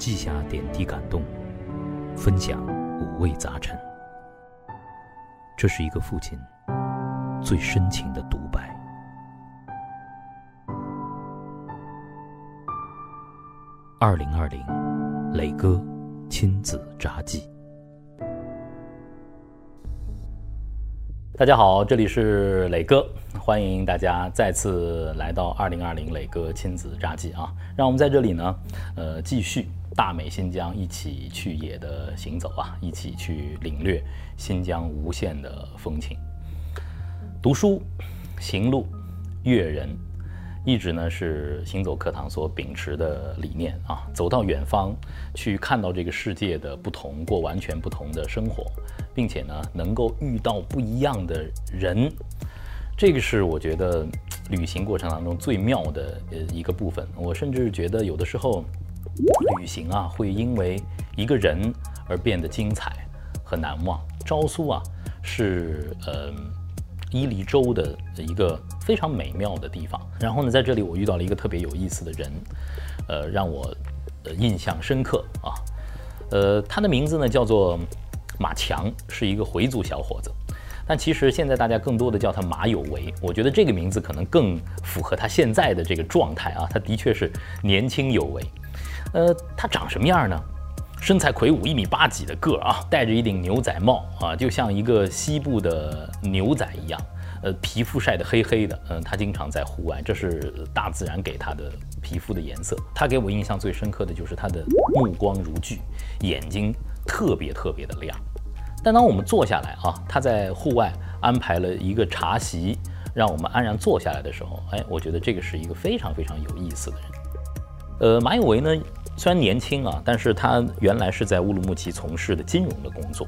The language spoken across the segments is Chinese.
记下点滴感动，分享五味杂陈。这是一个父亲最深情的独白。二零二零，磊哥亲子札记。大家好，这里是磊哥，欢迎大家再次来到二零二零磊哥亲子札记啊！让我们在这里呢，呃，继续大美新疆一起去野的行走啊，一起去领略新疆无限的风情。读书、行路、阅人。一直呢是行走课堂所秉持的理念啊，走到远方去看到这个世界的不同，过完全不同的生活，并且呢能够遇到不一样的人，这个是我觉得旅行过程当中最妙的呃一个部分。我甚至觉得有的时候旅行啊会因为一个人而变得精彩和难忘。昭苏啊是呃。伊犁州的一个非常美妙的地方，然后呢，在这里我遇到了一个特别有意思的人，呃，让我印象深刻啊，呃，他的名字呢叫做马强，是一个回族小伙子，但其实现在大家更多的叫他马有为，我觉得这个名字可能更符合他现在的这个状态啊，他的确是年轻有为，呃，他长什么样呢？身材魁梧，一米八几的个儿啊，戴着一顶牛仔帽啊，就像一个西部的牛仔一样。呃，皮肤晒得黑黑的，嗯，他经常在户外，这是大自然给他的皮肤的颜色。他给我印象最深刻的就是他的目光如炬，眼睛特别特别的亮。但当我们坐下来啊，他在户外安排了一个茶席，让我们安然坐下来的时候，哎，我觉得这个是一个非常非常有意思的人。呃，马有为呢？虽然年轻啊，但是他原来是在乌鲁木齐从事的金融的工作。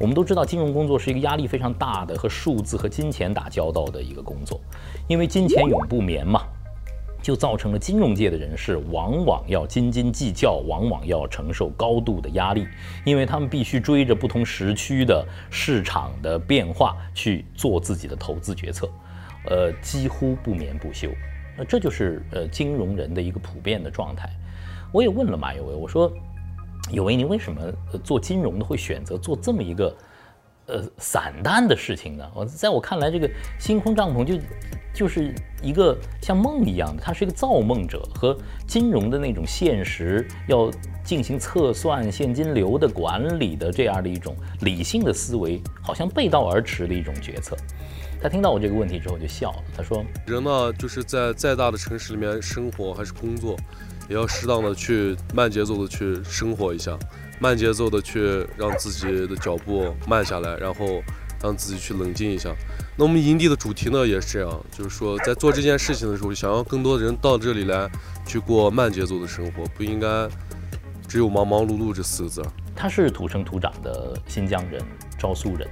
我们都知道，金融工作是一个压力非常大的和数字和金钱打交道的一个工作，因为金钱永不眠嘛，就造成了金融界的人士往往要斤斤计较，往往要承受高度的压力，因为他们必须追着不同时区的市场的变化去做自己的投资决策，呃，几乎不眠不休。那这就是呃金融人的一个普遍的状态。我也问了马有为，我说：“有为，您为什么做金融的会选择做这么一个呃散淡的事情呢？”我在我看来，这个星空帐篷就就是一个像梦一样的，它是一个造梦者和金融的那种现实要进行测算现金流的管理的这样的一种理性的思维，好像背道而驰的一种决策。他听到我这个问题之后就笑了，他说：“人呢，就是在再大的城市里面生活还是工作。”也要适当的去慢节奏的去生活一下，慢节奏的去让自己的脚步慢下来，然后让自己去冷静一下。那我们营地的主题呢也是这样，就是说在做这件事情的时候，想要更多的人到这里来去过慢节奏的生活，不应该只有忙忙碌碌这四个字。他是土生土长的新疆人，昭苏人。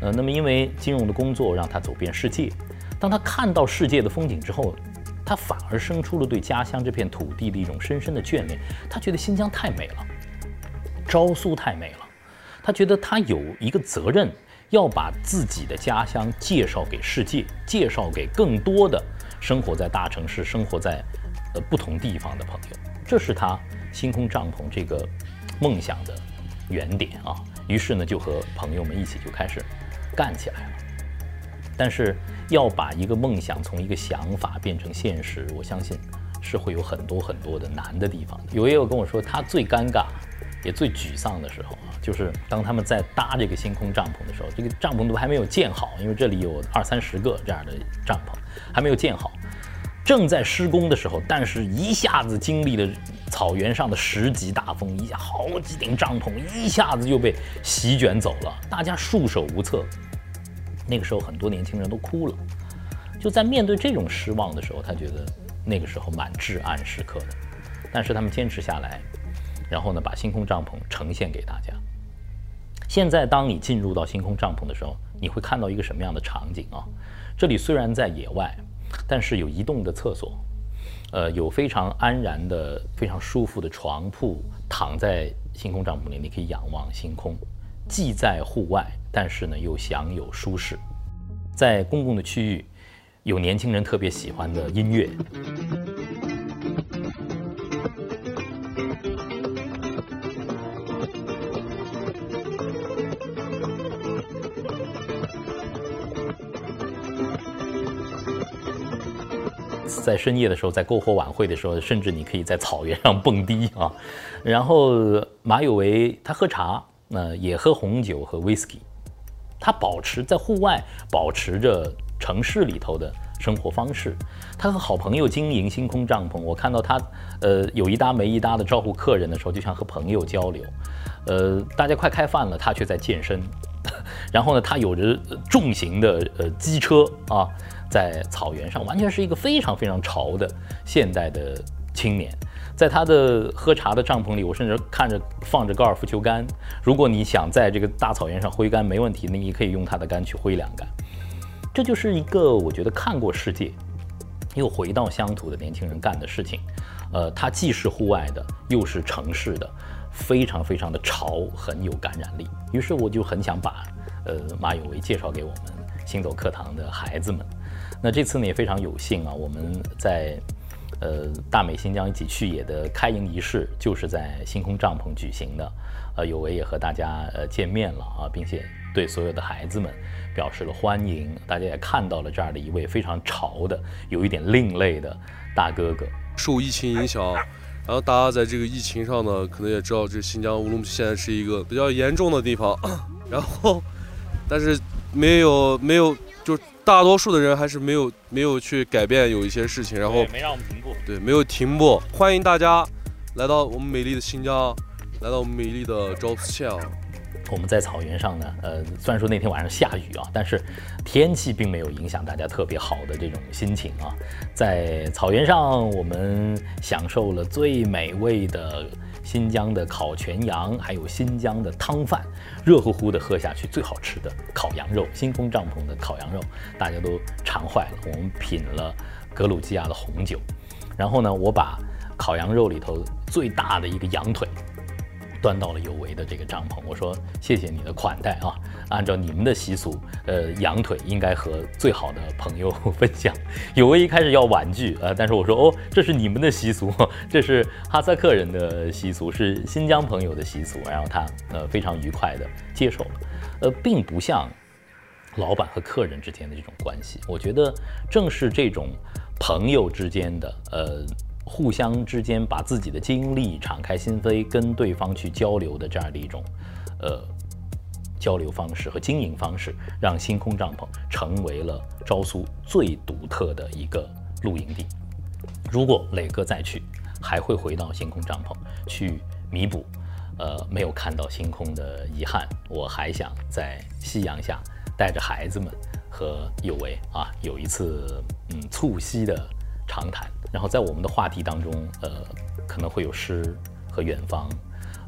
呃，那么因为金融的工作让他走遍世界，当他看到世界的风景之后。他反而生出了对家乡这片土地的一种深深的眷恋。他觉得新疆太美了，昭苏太美了。他觉得他有一个责任，要把自己的家乡介绍给世界，介绍给更多的生活在大城市、生活在呃不同地方的朋友。这是他星空帐篷这个梦想的原点啊。于是呢，就和朋友们一起就开始干起来了。但是要把一个梦想从一个想法变成现实，我相信是会有很多很多的难的地方。有也有跟我说，他最尴尬也最沮丧的时候啊，就是当他们在搭这个星空帐篷的时候，这个帐篷都还没有建好，因为这里有二三十个这样的帐篷还没有建好，正在施工的时候，但是一下子经历了草原上的十级大风，一下好几顶帐篷一下子就被席卷走了，大家束手无策。那个时候，很多年轻人都哭了。就在面对这种失望的时候，他觉得那个时候蛮至暗时刻的。但是他们坚持下来，然后呢，把星空帐篷呈现给大家。现在，当你进入到星空帐篷的时候，你会看到一个什么样的场景啊？这里虽然在野外，但是有移动的厕所，呃，有非常安然的、非常舒服的床铺，躺在星空帐篷里，你可以仰望星空。既在户外，但是呢又享有舒适。在公共的区域，有年轻人特别喜欢的音乐。在深夜的时候，在篝火晚会的时候，甚至你可以在草原上蹦迪啊。然后马有为他喝茶，那也喝红酒和 whisky，他保持在户外保持着城市里头的生活方式。他和好朋友经营星空帐篷，我看到他呃有一搭没一搭的招呼客人的时候，就像和朋友交流。呃，大家快开饭了，他却在健身。然后呢，他有着重型的呃机车啊，在草原上，完全是一个非常非常潮的现代的青年。在他的喝茶的帐篷里，我甚至看着放着高尔夫球杆。如果你想在这个大草原上挥杆，没问题，那你可以用他的杆去挥两杆。这就是一个我觉得看过世界，又回到乡土的年轻人干的事情。呃，他既是户外的，又是城市的。非常非常的潮，很有感染力。于是我就很想把，呃，马有为介绍给我们星走课堂的孩子们。那这次呢也非常有幸啊，我们在，呃，大美新疆一起去野的开营仪式就是在星空帐篷举行的。呃，有为也和大家呃见面了啊，并且对所有的孩子们表示了欢迎。大家也看到了这样的一位非常潮的、有一点另类的大哥哥。受疫情影响。然后大家在这个疫情上呢，可能也知道，这新疆乌鲁木齐现在是一个比较严重的地方。然后，但是没有没有，就大多数的人还是没有没有去改变有一些事情。然后没让我们停步。对，没有停步。欢迎大家来到我们美丽的新疆，来到我们美丽的昭斯县。我们在草原上呢，呃，虽然说那天晚上下雨啊，但是天气并没有影响大家特别好的这种心情啊。在草原上，我们享受了最美味的新疆的烤全羊，还有新疆的汤饭，热乎乎的喝下去，最好吃的烤羊肉，星空帐篷的烤羊肉，大家都馋坏了。我们品了格鲁吉亚的红酒，然后呢，我把烤羊肉里头最大的一个羊腿。端到了有为的这个帐篷，我说谢谢你的款待啊！按照你们的习俗，呃，羊腿应该和最好的朋友分享。有为一开始要婉拒，呃，但是我说哦，这是你们的习俗，这是哈萨克人的习俗，是新疆朋友的习俗。然后他呃非常愉快的接受了，呃，并不像老板和客人之间的这种关系。我觉得正是这种朋友之间的呃。互相之间把自己的经历敞开心扉，跟对方去交流的这样的一种，呃，交流方式和经营方式，让星空帐篷成为了昭苏最独特的一个露营地。如果磊哥再去，还会回到星空帐篷去弥补，呃，没有看到星空的遗憾。我还想在夕阳下带着孩子们和有为啊，有一次嗯促膝的。长谈，然后在我们的话题当中，呃，可能会有诗和远方，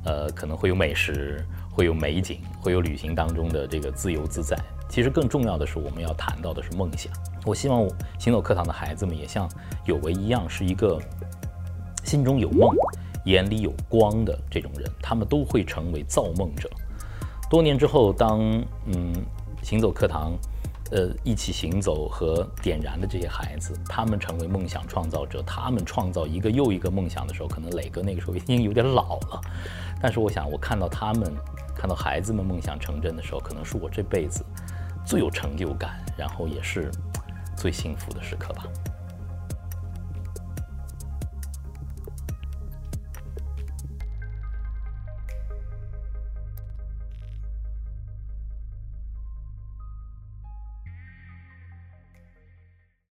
呃，可能会有美食，会有美景，会有旅行当中的这个自由自在。其实更重要的是，我们要谈到的是梦想。我希望行走课堂的孩子们也像有为一样，是一个心中有梦、眼里有光的这种人，他们都会成为造梦者。多年之后，当嗯，行走课堂。呃，一起行走和点燃的这些孩子，他们成为梦想创造者，他们创造一个又一个梦想的时候，可能磊哥那个时候已经有点老了。但是我想，我看到他们，看到孩子们梦想成真的时候，可能是我这辈子最有成就感，然后也是最幸福的时刻吧。